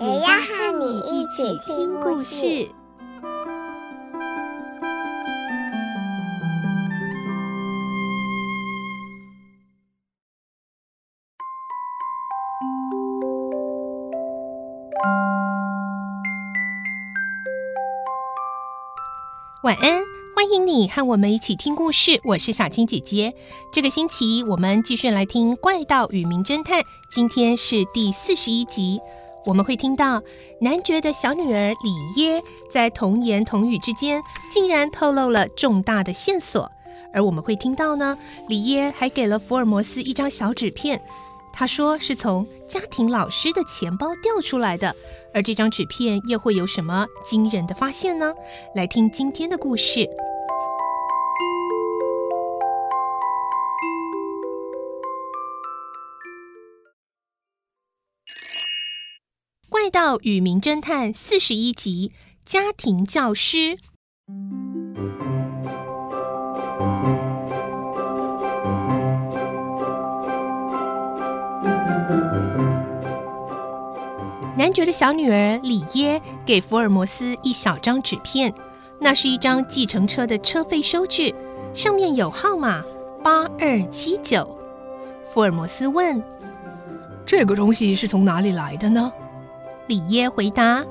也要和你一起听故事。晚安，欢迎你和我们一起听故事。我是小青姐姐。这个星期我们继续来听《怪盗与名侦探》，今天是第四十一集。我们会听到男爵的小女儿里耶在童言童语之间，竟然透露了重大的线索。而我们会听到呢，里耶还给了福尔摩斯一张小纸片，他说是从家庭老师的钱包掉出来的。而这张纸片又会有什么惊人的发现呢？来听今天的故事，《怪盗与名侦探》四十一集：家庭教师。男爵的小女儿里耶给福尔摩斯一小张纸片，那是一张计程车的车费收据，上面有号码八二七九。福尔摩斯问：“这个东西是从哪里来的呢？”里耶回答：“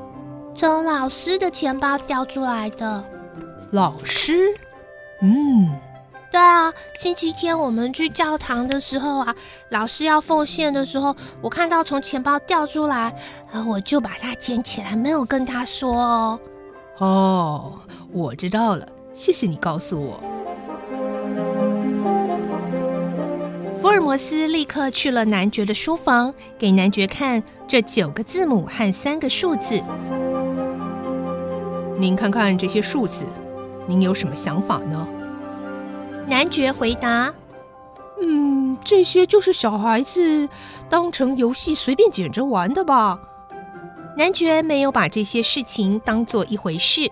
从老师的钱包掉出来的。”老师？嗯。对啊，星期天我们去教堂的时候啊，老师要奉献的时候，我看到从钱包掉出来，然后我就把它捡起来，没有跟他说哦。哦，我知道了，谢谢你告诉我。福尔摩斯立刻去了男爵的书房，给男爵看这九个字母和三个数字。您看看这些数字，您有什么想法呢？男爵回答：“嗯，这些就是小孩子当成游戏随便捡着玩的吧。”男爵没有把这些事情当做一回事。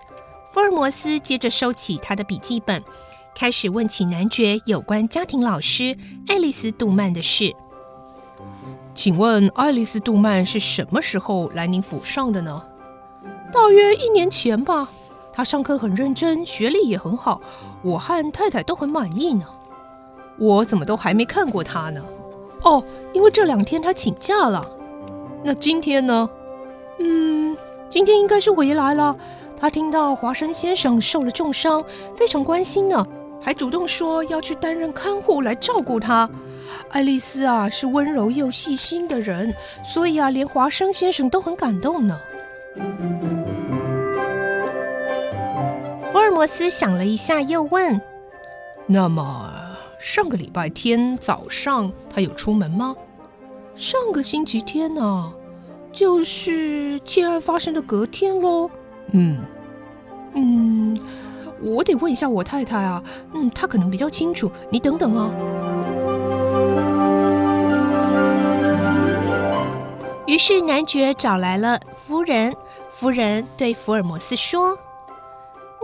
福尔摩斯接着收起他的笔记本，开始问起男爵有关家庭老师爱丽丝·杜曼的事。请问爱丽丝·杜曼是什么时候来您府上的呢？大约一年前吧。她上课很认真，学历也很好。我和太太都很满意呢。我怎么都还没看过她呢？哦，因为这两天她请假了。那今天呢？嗯，今天应该是回来了。他听到华生先生受了重伤，非常关心呢，还主动说要去担任看护来照顾他。爱丽丝啊，是温柔又细心的人，所以啊，连华生先生都很感动呢。福尔摩斯想了一下，又问：“那么上个礼拜天早上他有出门吗？上个星期天呢、啊？就是窃案发生的隔天喽。嗯嗯，我得问一下我太太啊。嗯，她可能比较清楚。你等等啊。”于是男爵找来了夫人。夫人对福尔摩斯说。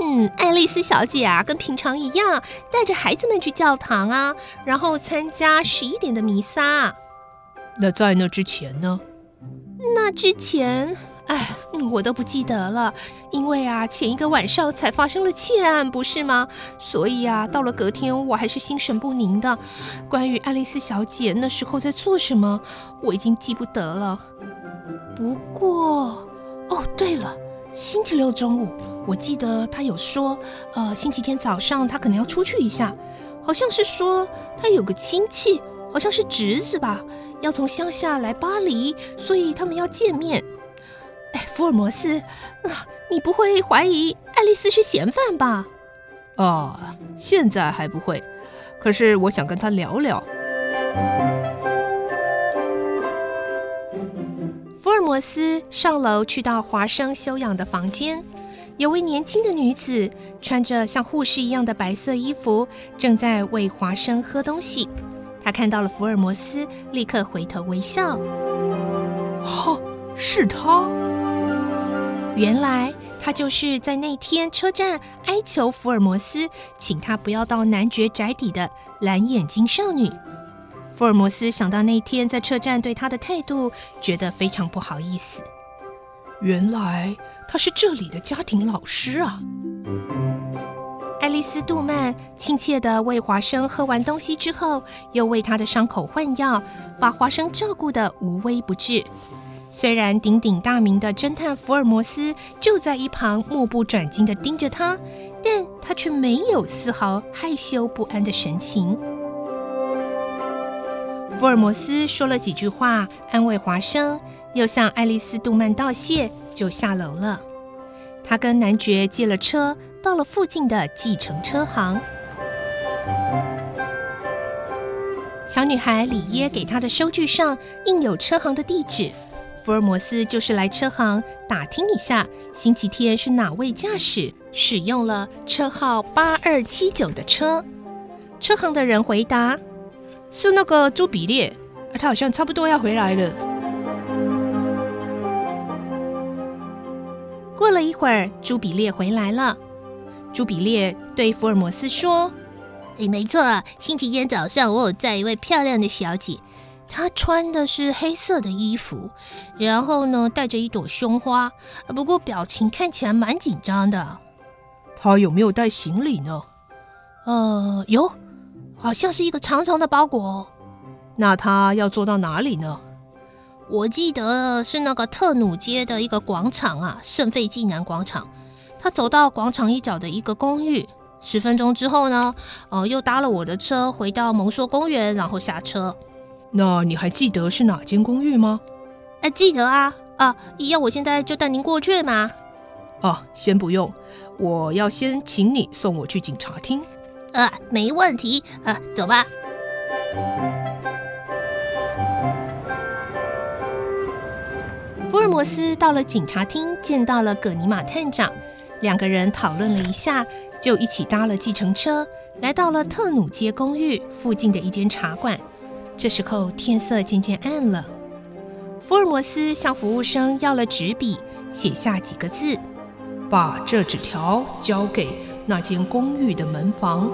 嗯，爱丽丝小姐啊，跟平常一样，带着孩子们去教堂啊，然后参加十一点的弥撒。那在那之前呢？那之前，哎，我都不记得了，因为啊，前一个晚上才发生了窃案，不是吗？所以啊，到了隔天，我还是心神不宁的。关于爱丽丝小姐那时候在做什么，我已经记不得了。不过，哦，对了。星期六中午，我记得他有说，呃，星期天早上他可能要出去一下，好像是说他有个亲戚，好像是侄子吧，要从乡下来巴黎，所以他们要见面。哎，福尔摩斯，啊，你不会怀疑爱丽丝是嫌犯吧？啊，现在还不会，可是我想跟他聊聊。福尔摩斯上楼去到华生休养的房间，有位年轻的女子穿着像护士一样的白色衣服，正在喂华生喝东西。她看到了福尔摩斯，立刻回头微笑。哈，是他。原来他就是在那天车站哀求福尔摩斯，请他不要到男爵宅邸的蓝眼睛少女。福尔摩斯想到那天在车站对他的态度，觉得非常不好意思。原来他是这里的家庭老师啊！爱丽丝·杜曼亲切地为华生喝完东西之后，又为他的伤口换药，把华生照顾得无微不至。虽然鼎鼎大名的侦探福尔摩斯就在一旁目不转睛地盯着他，但他却没有丝毫害羞不安的神情。福尔摩斯说了几句话安慰华生，又向爱丽丝·杜曼道谢，就下楼了。他跟男爵借了车，到了附近的计程车行。小女孩里耶给他的收据上印有车行的地址。福尔摩斯就是来车行打听一下，星期天是哪位驾驶使用了车号八二七九的车。车行的人回答：“是那个朱比列，他好像差不多要回来了。”过了一会儿，朱比列回来了。朱比列对福尔摩斯说：“诶，没错啊，星期天早上我有载一位漂亮的小姐。”她穿的是黑色的衣服，然后呢，带着一朵胸花，不过表情看起来蛮紧张的。他有没有带行李呢？呃，有，好像是一个长长的包裹。那他要坐到哪里呢？我记得是那个特努街的一个广场啊，圣费济南广场。他走到广场一角的一个公寓，十分钟之后呢，呃，又搭了我的车回到蒙梭公园，然后下车。那你还记得是哪间公寓吗？哎，记得啊啊！要我现在就带您过去吗？啊，先不用，我要先请你送我去警察厅。呃，没问题，呃，走吧。福尔摩斯到了警察厅，见到了葛尼玛探长，两个人讨论了一下，就一起搭了计程车，来到了特努街公寓附近的一间茶馆。这时候天色渐渐暗了，福尔摩斯向服务生要了纸笔，写下几个字，把这纸条交给那间公寓的门房。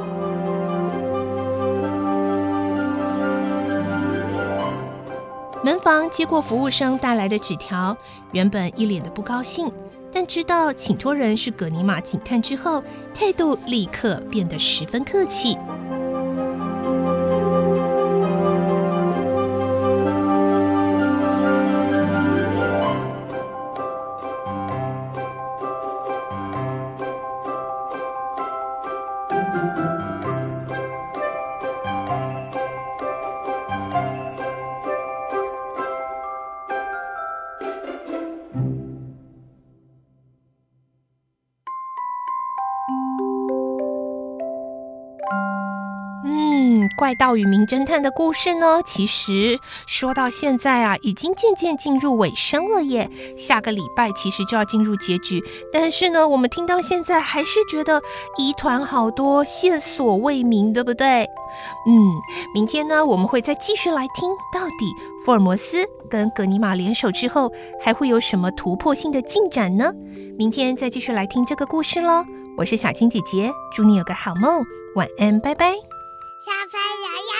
门房接过服务生带来的纸条，原本一脸的不高兴，但知道请托人是葛尼玛警探之后，态度立刻变得十分客气。怪盗与名侦探的故事呢，其实说到现在啊，已经渐渐进入尾声了耶。下个礼拜其实就要进入结局，但是呢，我们听到现在还是觉得疑团好多，线索未明，对不对？嗯，明天呢，我们会再继续来听，到底福尔摩斯跟葛尼玛联手之后，还会有什么突破性的进展呢？明天再继续来听这个故事喽。我是小青姐姐，祝你有个好梦，晚安，拜拜。小朋友要，